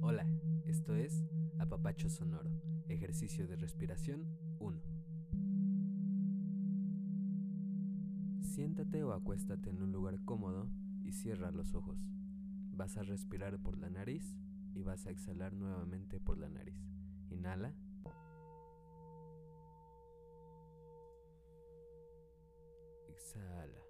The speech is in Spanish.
Hola, esto es Apapacho Sonoro, ejercicio de respiración 1. Siéntate o acuéstate en un lugar cómodo y cierra los ojos. Vas a respirar por la nariz y vas a exhalar nuevamente por la nariz. Inhala. Exhala.